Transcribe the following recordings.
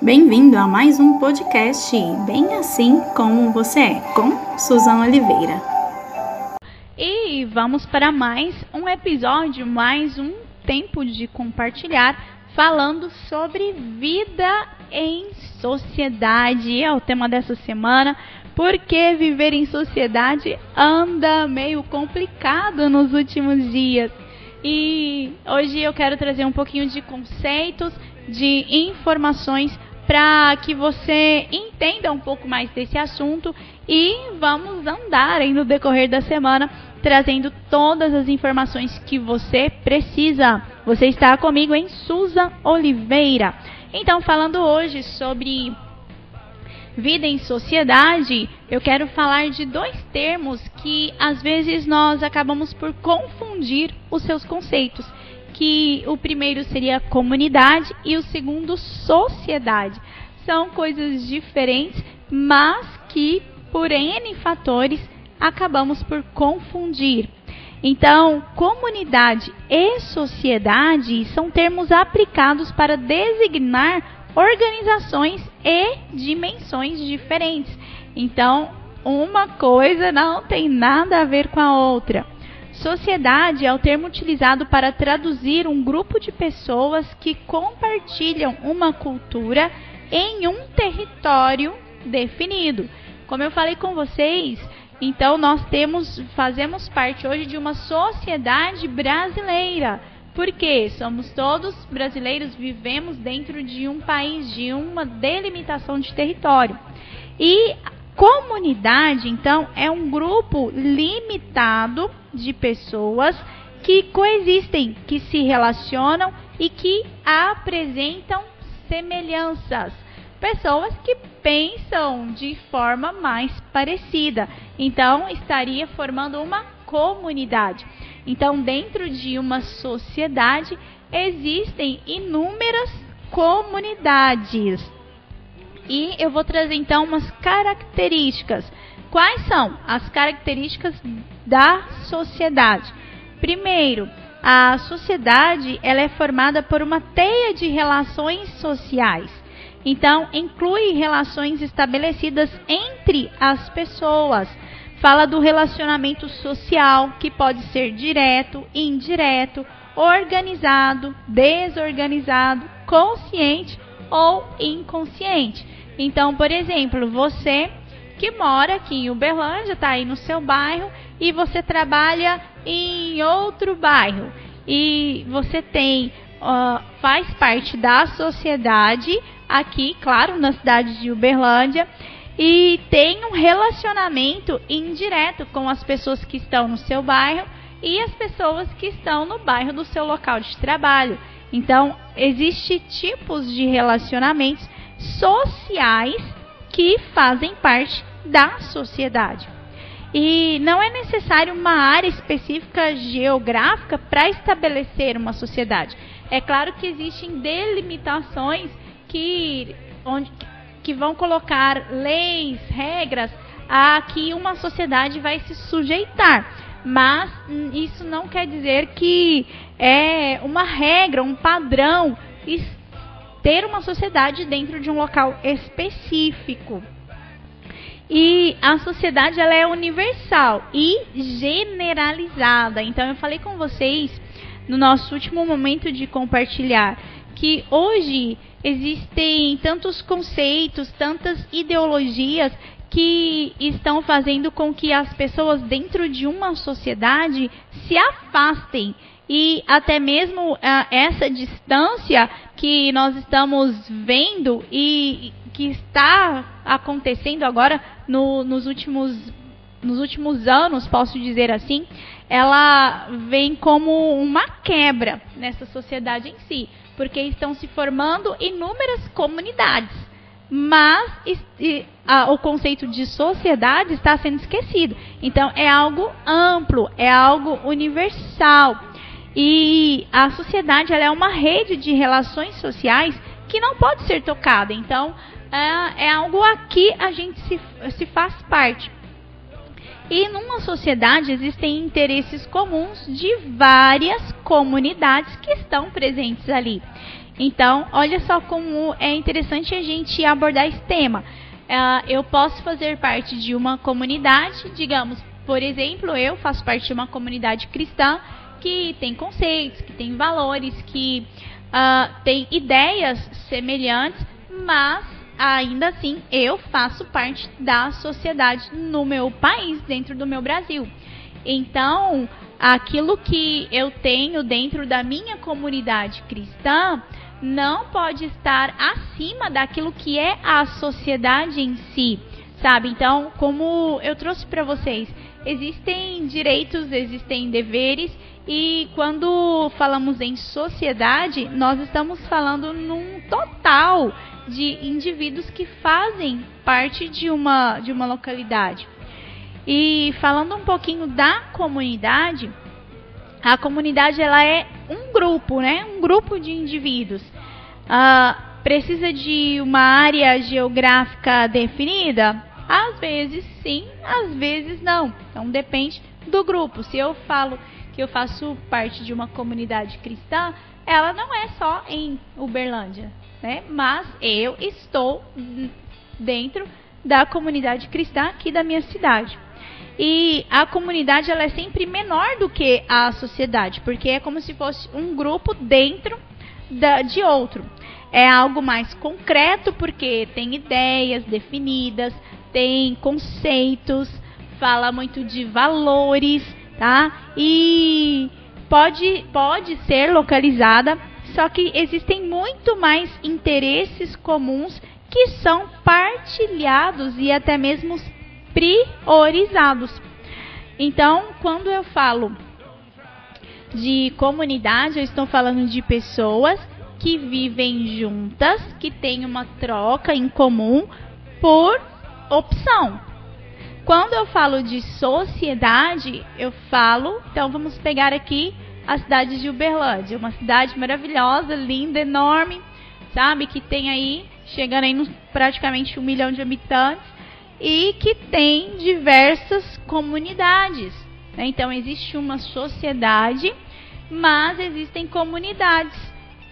Bem-vindo a mais um podcast Bem Assim Como Você É, com Suzana Oliveira. E vamos para mais um episódio, mais um tempo de compartilhar, falando sobre vida em sociedade. É o tema dessa semana, porque viver em sociedade anda meio complicado nos últimos dias. E hoje eu quero trazer um pouquinho de conceitos, de informações para que você entenda um pouco mais desse assunto e vamos andar aí no decorrer da semana trazendo todas as informações que você precisa. Você está comigo em Suza Oliveira. Então, falando hoje sobre vida em sociedade, eu quero falar de dois termos que às vezes nós acabamos por confundir os seus conceitos. Que o primeiro seria comunidade e o segundo sociedade. São coisas diferentes, mas que por N fatores acabamos por confundir. Então, comunidade e sociedade são termos aplicados para designar organizações e dimensões diferentes. Então, uma coisa não tem nada a ver com a outra. Sociedade é o termo utilizado para traduzir um grupo de pessoas que compartilham uma cultura em um território definido. Como eu falei com vocês, então nós temos, fazemos parte hoje de uma sociedade brasileira. Porque somos todos brasileiros, vivemos dentro de um país, de uma delimitação de território. E comunidade, então, é um grupo limitado de pessoas que coexistem, que se relacionam e que apresentam semelhanças pessoas que pensam de forma mais parecida. Então, estaria formando uma comunidade. Então, dentro de uma sociedade, existem inúmeras comunidades. E eu vou trazer então umas características. Quais são as características da sociedade? Primeiro, a sociedade ela é formada por uma teia de relações sociais. Então, inclui relações estabelecidas entre as pessoas. Fala do relacionamento social, que pode ser direto, indireto, organizado, desorganizado, consciente ou inconsciente. Então, por exemplo, você que mora aqui em Uberlândia, está aí no seu bairro, e você trabalha em outro bairro. E você tem, uh, faz parte da sociedade aqui, claro, na cidade de Uberlândia, e tem um relacionamento indireto com as pessoas que estão no seu bairro e as pessoas que estão no bairro do seu local de trabalho. Então, existem tipos de relacionamentos sociais que fazem parte da sociedade. E não é necessário uma área específica geográfica para estabelecer uma sociedade. É claro que existem delimitações que, onde, que vão colocar leis, regras a que uma sociedade vai se sujeitar. Mas isso não quer dizer que é uma regra, um padrão ter uma sociedade dentro de um local específico. E a sociedade ela é universal e generalizada. Então eu falei com vocês no nosso último momento de compartilhar que hoje existem tantos conceitos, tantas ideologias que estão fazendo com que as pessoas dentro de uma sociedade se afastem e até mesmo uh, essa distância que nós estamos vendo e que está acontecendo agora no, nos últimos nos últimos anos, posso dizer assim, ela vem como uma quebra nessa sociedade em si porque estão se formando inúmeras comunidades. Mas e, a, o conceito de sociedade está sendo esquecido. Então, é algo amplo, é algo universal. E a sociedade é uma rede de relações sociais que não pode ser tocada. Então, é, é algo aqui a gente se, se faz parte. E numa sociedade existem interesses comuns de várias comunidades que estão presentes ali. Então, olha só como é interessante a gente abordar esse tema. Uh, eu posso fazer parte de uma comunidade, digamos, por exemplo, eu faço parte de uma comunidade cristã que tem conceitos, que tem valores, que uh, tem ideias semelhantes, mas ainda assim eu faço parte da sociedade no meu país, dentro do meu Brasil. Então, aquilo que eu tenho dentro da minha comunidade cristã não pode estar acima daquilo que é a sociedade em si, sabe? Então, como eu trouxe para vocês, existem direitos, existem deveres e quando falamos em sociedade, nós estamos falando num total de indivíduos que fazem parte de uma, de uma localidade. E falando um pouquinho da comunidade, a comunidade ela é um grupo, né? Um grupo de indivíduos. Uh, precisa de uma área geográfica definida? Às vezes sim, às vezes não. Então depende do grupo. Se eu falo que eu faço parte de uma comunidade cristã, ela não é só em Uberlândia, né? Mas eu estou dentro da comunidade cristã aqui da minha cidade. E a comunidade ela é sempre menor do que a sociedade, porque é como se fosse um grupo dentro da, de outro. É algo mais concreto porque tem ideias definidas, tem conceitos, fala muito de valores, tá? E pode, pode ser localizada, só que existem muito mais interesses comuns que são partilhados e até mesmo priorizados. Então, quando eu falo de comunidade, eu estou falando de pessoas que vivem juntas, que têm uma troca em comum por opção. Quando eu falo de sociedade, eu falo, então vamos pegar aqui a cidade de Uberlândia, uma cidade maravilhosa, linda, enorme, sabe? Que tem aí, chegando aí nos praticamente um milhão de habitantes e que tem diversas comunidades. Né? Então existe uma sociedade, mas existem comunidades.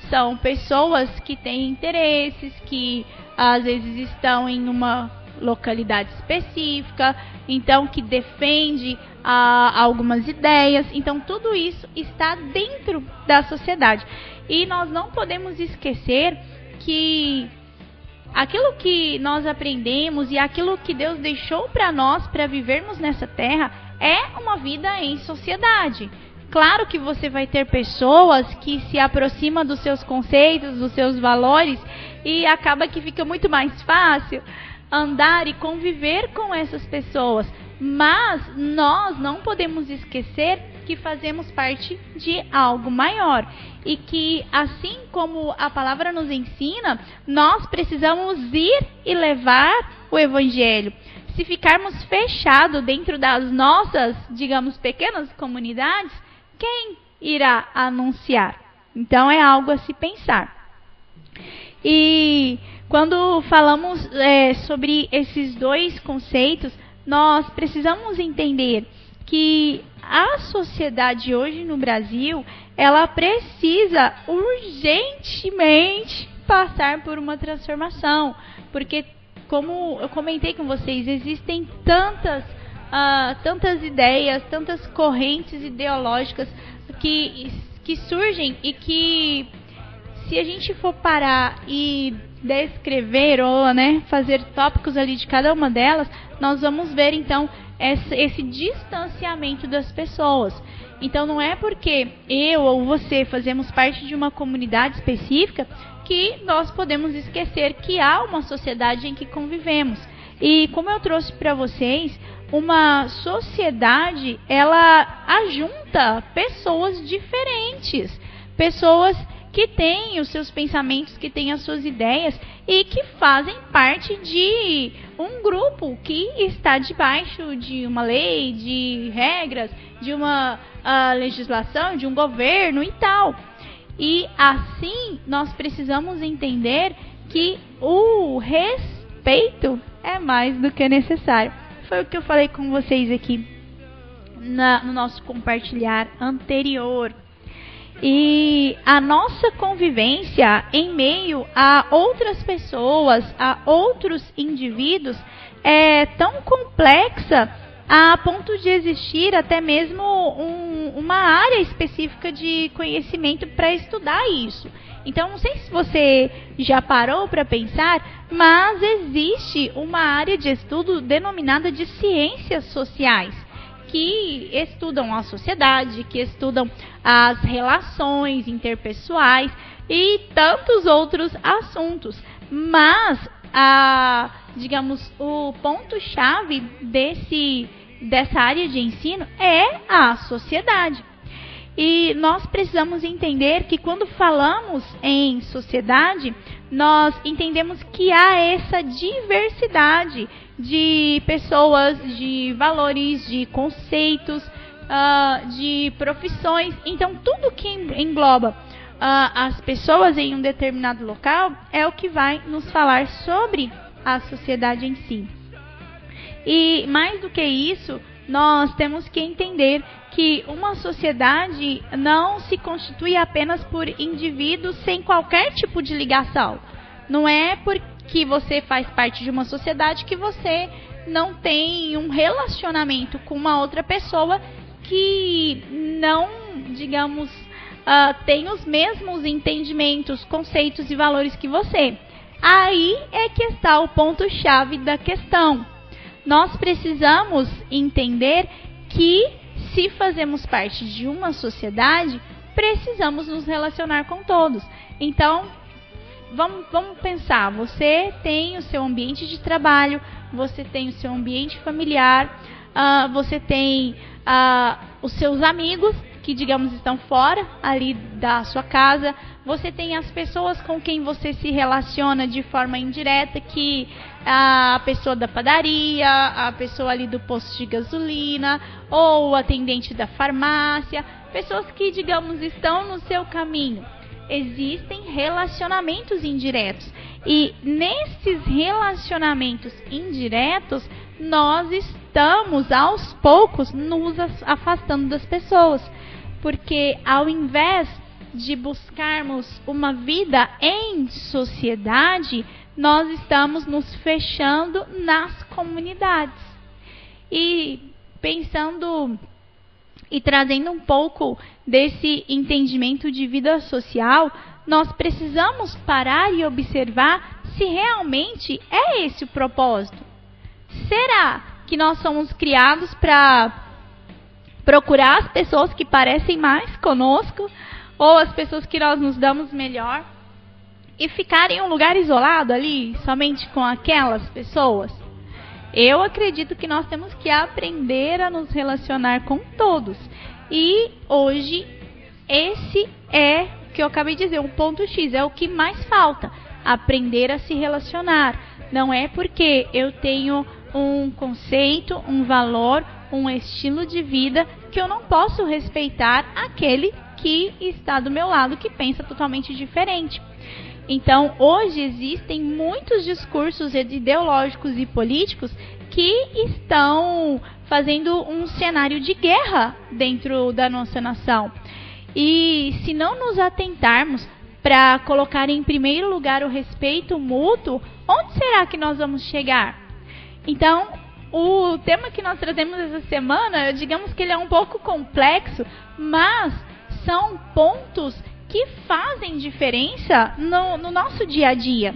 São pessoas que têm interesses, que às vezes estão em uma localidade específica, então que defende ah, algumas ideias. Então tudo isso está dentro da sociedade. E nós não podemos esquecer que aquilo que nós aprendemos e aquilo que Deus deixou para nós para vivermos nessa terra é uma vida em sociedade. Claro que você vai ter pessoas que se aproximam dos seus conceitos, dos seus valores e acaba que fica muito mais fácil andar e conviver com essas pessoas. Mas nós não podemos esquecer que fazemos parte de algo maior e que, assim como a palavra nos ensina, nós precisamos ir e levar o Evangelho. Se ficarmos fechados dentro das nossas, digamos, pequenas comunidades, quem irá anunciar? Então é algo a se pensar. E quando falamos é, sobre esses dois conceitos, nós precisamos entender que a sociedade hoje no Brasil, ela precisa urgentemente passar por uma transformação, porque como eu comentei com vocês, existem tantas uh, tantas ideias, tantas correntes ideológicas que que surgem e que se a gente for parar e descrever ou né, fazer tópicos ali de cada uma delas, nós vamos ver então esse, esse distanciamento das pessoas. Então não é porque eu ou você fazemos parte de uma comunidade específica que nós podemos esquecer que há uma sociedade em que convivemos. E como eu trouxe para vocês, uma sociedade ela ajunta pessoas diferentes, pessoas que têm os seus pensamentos, que têm as suas ideias e que fazem parte de um grupo que está debaixo de uma lei, de regras, de uma uh, legislação, de um governo e tal. E assim nós precisamos entender que o respeito é mais do que necessário. Foi o que eu falei com vocês aqui na, no nosso compartilhar anterior. E a nossa convivência em meio a outras pessoas, a outros indivíduos, é tão complexa a ponto de existir até mesmo um, uma área específica de conhecimento para estudar isso. Então, não sei se você já parou para pensar, mas existe uma área de estudo denominada de ciências sociais, que estudam a sociedade, que estudam as relações interpessoais e tantos outros assuntos. Mas a, digamos, o ponto chave desse dessa área de ensino é a sociedade. E nós precisamos entender que quando falamos em sociedade, nós entendemos que há essa diversidade de pessoas, de valores, de conceitos, uh, de profissões. Então, tudo que engloba uh, as pessoas em um determinado local é o que vai nos falar sobre a sociedade em si. E mais do que isso, nós temos que entender que uma sociedade não se constitui apenas por indivíduos sem qualquer tipo de ligação. Não é porque você faz parte de uma sociedade que você não tem um relacionamento com uma outra pessoa que não, digamos, uh, tem os mesmos entendimentos, conceitos e valores que você. Aí é que está o ponto-chave da questão nós precisamos entender que se fazemos parte de uma sociedade, precisamos nos relacionar com todos. Então, vamos, vamos pensar: você tem o seu ambiente de trabalho, você tem o seu ambiente familiar, uh, você tem uh, os seus amigos que, digamos, estão fora ali da sua casa. Você tem as pessoas com quem você se relaciona de forma indireta, que a pessoa da padaria, a pessoa ali do posto de gasolina, ou o atendente da farmácia, pessoas que, digamos, estão no seu caminho. Existem relacionamentos indiretos. E nesses relacionamentos indiretos, nós estamos aos poucos nos afastando das pessoas. Porque ao invés de buscarmos uma vida em sociedade, nós estamos nos fechando nas comunidades. E pensando e trazendo um pouco desse entendimento de vida social, nós precisamos parar e observar se realmente é esse o propósito. Será que nós somos criados para procurar as pessoas que parecem mais conosco ou as pessoas que nós nos damos melhor e ficar em um lugar isolado ali, somente com aquelas pessoas? Eu acredito que nós temos que aprender a nos relacionar com todos. E hoje esse é que eu acabei de dizer, o ponto X é o que mais falta, aprender a se relacionar. Não é porque eu tenho um conceito, um valor, um estilo de vida que eu não posso respeitar aquele que está do meu lado que pensa totalmente diferente. Então, hoje existem muitos discursos ideológicos e políticos que estão fazendo um cenário de guerra dentro da nossa nação. E se não nos atentarmos para colocar em primeiro lugar o respeito mútuo, onde será que nós vamos chegar? Então, o tema que nós trazemos essa semana, digamos que ele é um pouco complexo, mas são pontos que fazem diferença no, no nosso dia a dia.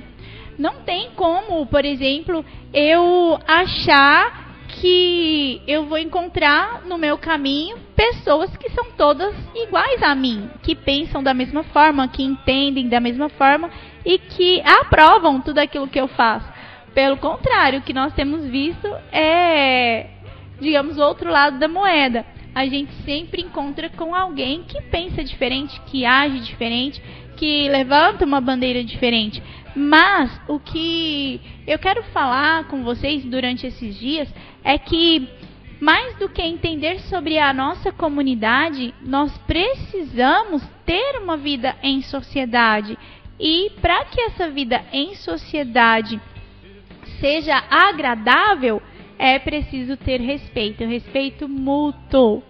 Não tem como, por exemplo, eu achar que eu vou encontrar no meu caminho pessoas que são todas iguais a mim, que pensam da mesma forma, que entendem da mesma forma e que aprovam tudo aquilo que eu faço. Pelo contrário, o que nós temos visto é, digamos, o outro lado da moeda. A gente sempre encontra com alguém que pensa diferente, que age diferente, que levanta uma bandeira diferente. Mas o que eu quero falar com vocês durante esses dias é que mais do que entender sobre a nossa comunidade, nós precisamos ter uma vida em sociedade. E para que essa vida em sociedade seja agradável, é preciso ter respeito, respeito mútuo.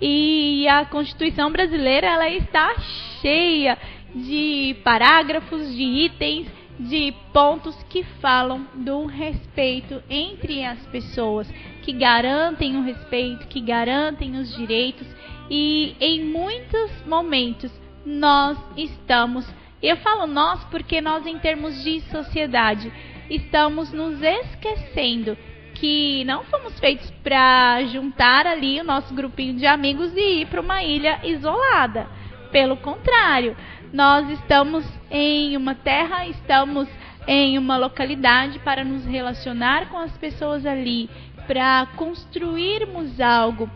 E a Constituição brasileira ela está cheia de parágrafos, de itens, de pontos que falam do respeito entre as pessoas, que garantem o respeito, que garantem os direitos e em muitos momentos nós estamos, eu falo nós porque nós em termos de sociedade estamos nos esquecendo que não fomos feitos para juntar ali o nosso grupinho de amigos e ir para uma ilha isolada. Pelo contrário, nós estamos em uma terra, estamos em uma localidade para nos relacionar com as pessoas ali, para construirmos algo.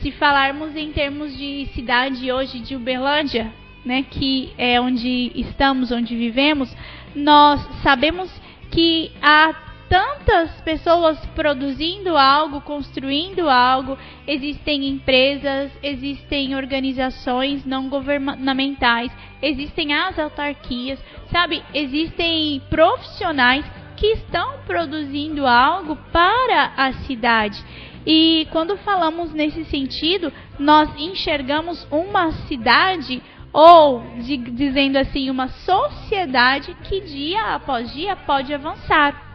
Se falarmos em termos de cidade hoje de Uberlândia, né, que é onde estamos, onde vivemos, nós sabemos que há tantas pessoas produzindo algo, construindo algo, existem empresas, existem organizações não governamentais, existem as autarquias, sabe? Existem profissionais que estão produzindo algo para a cidade. E quando falamos nesse sentido, nós enxergamos uma cidade ou de, dizendo assim, uma sociedade que dia após dia pode avançar.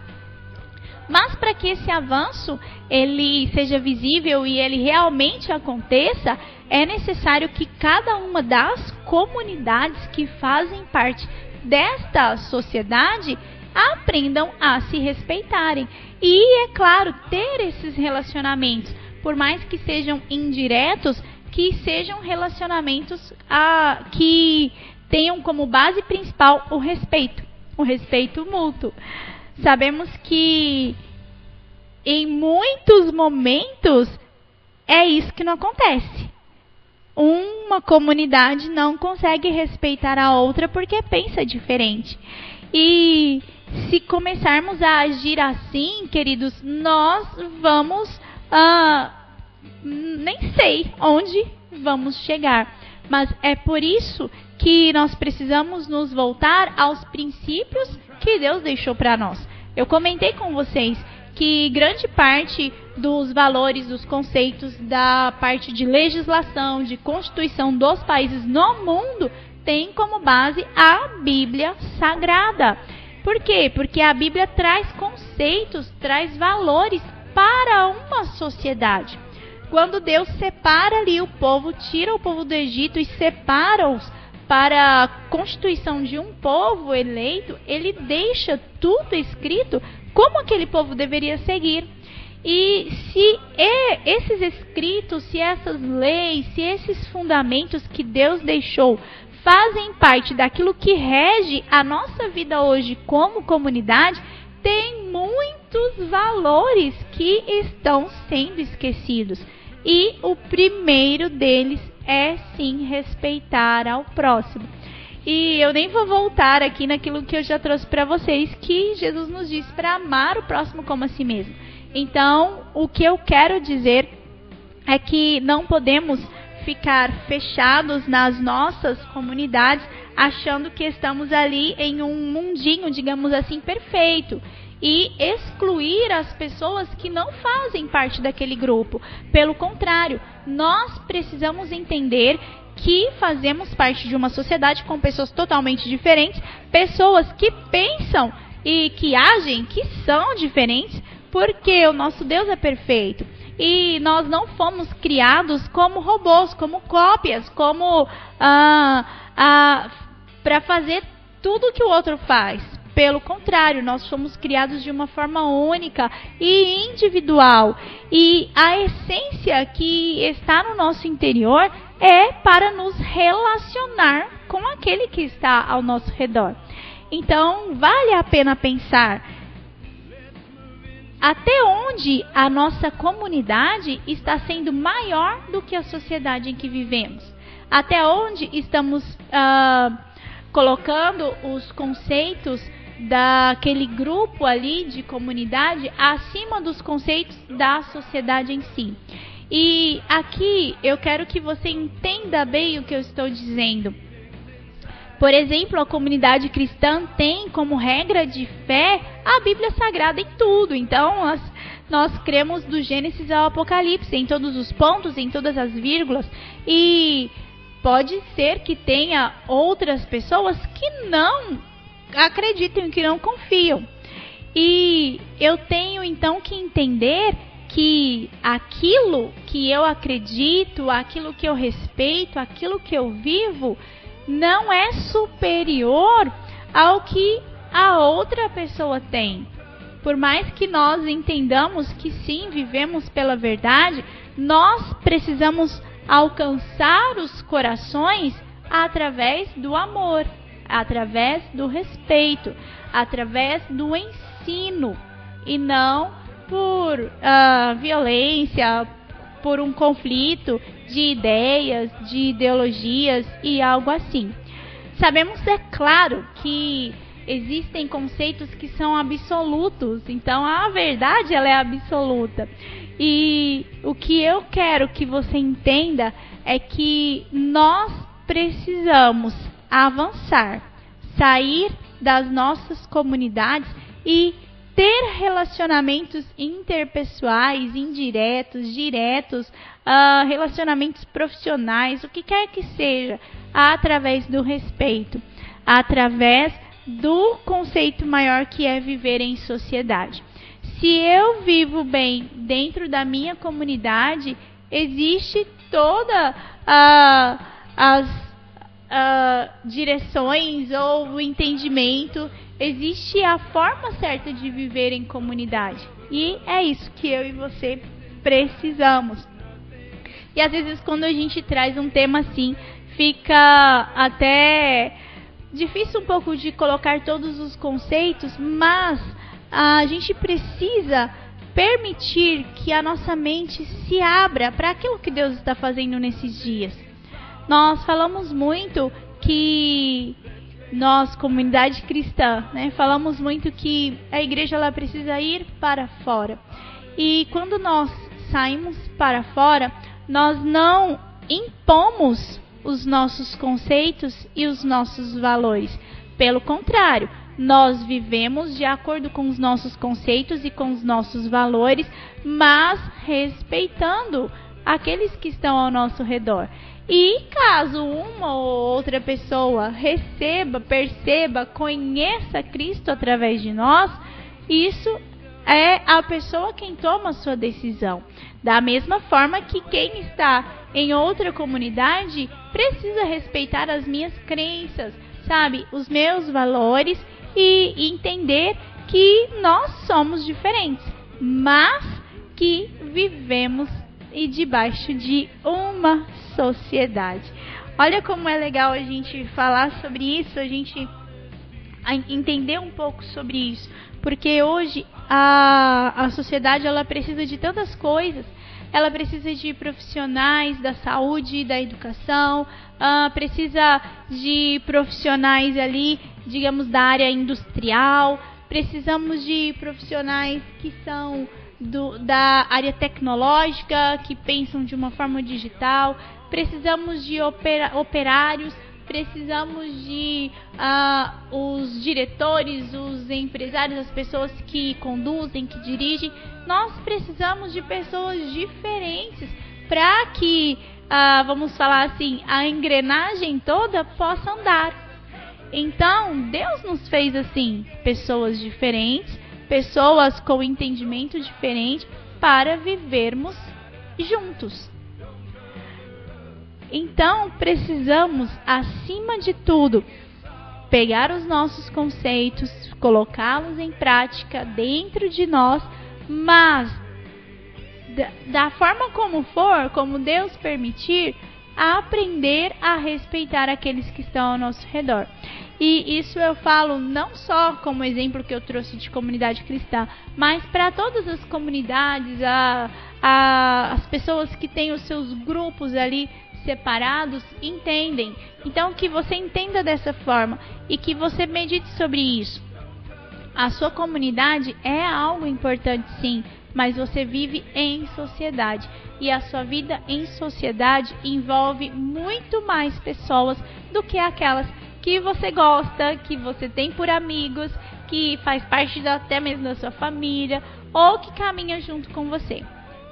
Mas para que esse avanço ele seja visível e ele realmente aconteça, é necessário que cada uma das comunidades que fazem parte desta sociedade aprendam a se respeitarem. E é claro, ter esses relacionamentos, por mais que sejam indiretos, que sejam relacionamentos a, que tenham como base principal o respeito, o respeito mútuo. Sabemos que em muitos momentos é isso que não acontece. Uma comunidade não consegue respeitar a outra porque pensa diferente. E se começarmos a agir assim, queridos, nós vamos. Uh, nem sei onde vamos chegar. Mas é por isso que nós precisamos nos voltar aos princípios que Deus deixou para nós. Eu comentei com vocês que grande parte dos valores, dos conceitos da parte de legislação, de constituição dos países no mundo tem como base a Bíblia Sagrada. Por quê? Porque a Bíblia traz conceitos, traz valores para uma sociedade. Quando Deus separa ali o povo, tira o povo do Egito e separa-os para a constituição de um povo eleito, ele deixa tudo escrito como aquele povo deveria seguir. E se esses escritos, se essas leis, se esses fundamentos que Deus deixou fazem parte daquilo que rege a nossa vida hoje como comunidade, tem muitos valores que estão sendo esquecidos. E o primeiro deles é sim respeitar ao próximo. E eu nem vou voltar aqui naquilo que eu já trouxe para vocês, que Jesus nos disse para amar o próximo como a si mesmo. Então, o que eu quero dizer é que não podemos ficar fechados nas nossas comunidades, achando que estamos ali em um mundinho, digamos assim, perfeito e excluir as pessoas que não fazem parte daquele grupo. Pelo contrário, nós precisamos entender que fazemos parte de uma sociedade com pessoas totalmente diferentes, pessoas que pensam e que agem que são diferentes, porque o nosso Deus é perfeito. E nós não fomos criados como robôs, como cópias, como ah, ah, para fazer tudo que o outro faz. Pelo contrário, nós somos criados de uma forma única e individual. E a essência que está no nosso interior é para nos relacionar com aquele que está ao nosso redor. Então, vale a pena pensar até onde a nossa comunidade está sendo maior do que a sociedade em que vivemos. Até onde estamos uh, colocando os conceitos daquele grupo ali de comunidade acima dos conceitos da sociedade em si. E aqui eu quero que você entenda bem o que eu estou dizendo. Por exemplo, a comunidade cristã tem como regra de fé a Bíblia Sagrada em tudo. Então, nós nós cremos do Gênesis ao Apocalipse, em todos os pontos, em todas as vírgulas, e pode ser que tenha outras pessoas que não acreditam, que não confiam. E eu tenho então que entender que aquilo que eu acredito, aquilo que eu respeito, aquilo que eu vivo, não é superior ao que a outra pessoa tem. Por mais que nós entendamos que sim, vivemos pela verdade, nós precisamos alcançar os corações através do amor, através do respeito, através do ensino e não por uh, violência, por um conflito de ideias, de ideologias e algo assim. Sabemos, é claro, que existem conceitos que são absolutos, então a verdade ela é absoluta. E o que eu quero que você entenda é que nós precisamos avançar, sair das nossas comunidades e ter relacionamentos interpessoais, indiretos, diretos, uh, relacionamentos profissionais, o que quer que seja, através do respeito, através do conceito maior que é viver em sociedade. Se eu vivo bem dentro da minha comunidade, existe toda uh, as uh, direções ou o entendimento Existe a forma certa de viver em comunidade. E é isso que eu e você precisamos. E às vezes quando a gente traz um tema assim, fica até difícil um pouco de colocar todos os conceitos, mas a gente precisa permitir que a nossa mente se abra para aquilo que Deus está fazendo nesses dias. Nós falamos muito que nós, comunidade cristã, né, falamos muito que a igreja ela precisa ir para fora. E quando nós saímos para fora, nós não impomos os nossos conceitos e os nossos valores. Pelo contrário, nós vivemos de acordo com os nossos conceitos e com os nossos valores, mas respeitando aqueles que estão ao nosso redor. E caso uma ou outra pessoa receba, perceba, conheça Cristo através de nós, isso é a pessoa quem toma a sua decisão. Da mesma forma que quem está em outra comunidade precisa respeitar as minhas crenças, sabe, os meus valores e entender que nós somos diferentes, mas que vivemos e debaixo de uma sociedade. Olha como é legal a gente falar sobre isso, a gente entender um pouco sobre isso, porque hoje a, a sociedade ela precisa de tantas coisas. Ela precisa de profissionais da saúde, da educação, uh, precisa de profissionais ali, digamos, da área industrial, precisamos de profissionais que são do, da área tecnológica, que pensam de uma forma digital, precisamos de opera, operários, precisamos de uh, os diretores, os empresários, as pessoas que conduzem, que dirigem. Nós precisamos de pessoas diferentes para que, uh, vamos falar assim, a engrenagem toda possa andar. Então, Deus nos fez assim, pessoas diferentes pessoas com entendimento diferente para vivermos juntos. Então, precisamos, acima de tudo, pegar os nossos conceitos, colocá-los em prática dentro de nós, mas da, da forma como for, como Deus permitir, aprender a respeitar aqueles que estão ao nosso redor. E isso eu falo não só como exemplo que eu trouxe de comunidade cristã, mas para todas as comunidades, a, a, as pessoas que têm os seus grupos ali separados entendem. Então que você entenda dessa forma e que você medite sobre isso. A sua comunidade é algo importante sim, mas você vive em sociedade e a sua vida em sociedade envolve muito mais pessoas do que aquelas que você gosta, que você tem por amigos, que faz parte da, até mesmo da sua família, ou que caminha junto com você.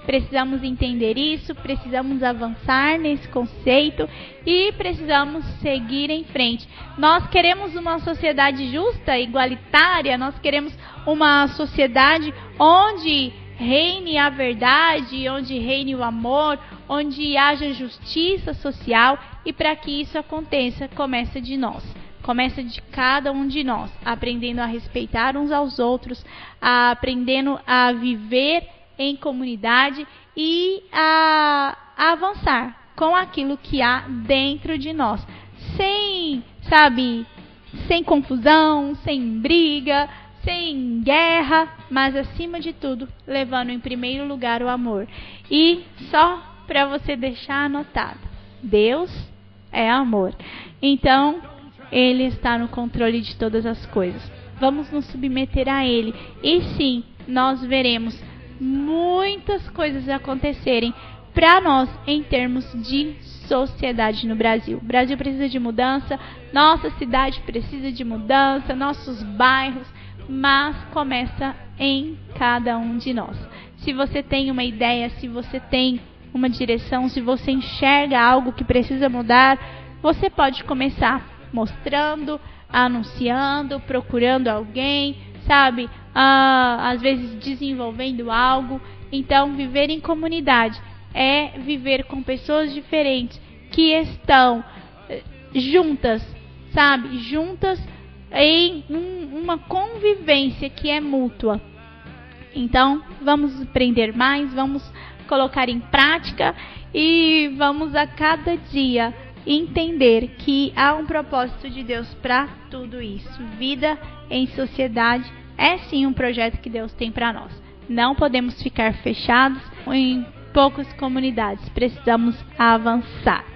Precisamos entender isso, precisamos avançar nesse conceito e precisamos seguir em frente. Nós queremos uma sociedade justa, igualitária, nós queremos uma sociedade onde reine a verdade, onde reine o amor, onde haja justiça social e para que isso aconteça, começa de nós. Começa de cada um de nós, aprendendo a respeitar uns aos outros, aprendendo a viver em comunidade e a, a avançar com aquilo que há dentro de nós, sem, sabe, sem confusão, sem briga, sem guerra, mas acima de tudo, levando em primeiro lugar o amor. E só para você deixar anotado, Deus é amor. Então, ele está no controle de todas as coisas. Vamos nos submeter a ele e sim, nós veremos muitas coisas acontecerem para nós em termos de sociedade no Brasil. O Brasil precisa de mudança, nossa cidade precisa de mudança, nossos bairros, mas começa em cada um de nós. Se você tem uma ideia, se você tem uma direção, se você enxerga algo que precisa mudar, você pode começar mostrando, anunciando, procurando alguém, sabe? Ah, às vezes desenvolvendo algo. Então, viver em comunidade é viver com pessoas diferentes que estão eh, juntas, sabe? Juntas em um, uma convivência que é mútua. Então, vamos aprender mais, vamos colocar em prática e vamos a cada dia entender que há um propósito de Deus para tudo isso. Vida em sociedade é sim um projeto que Deus tem para nós. Não podemos ficar fechados em poucas comunidades, precisamos avançar.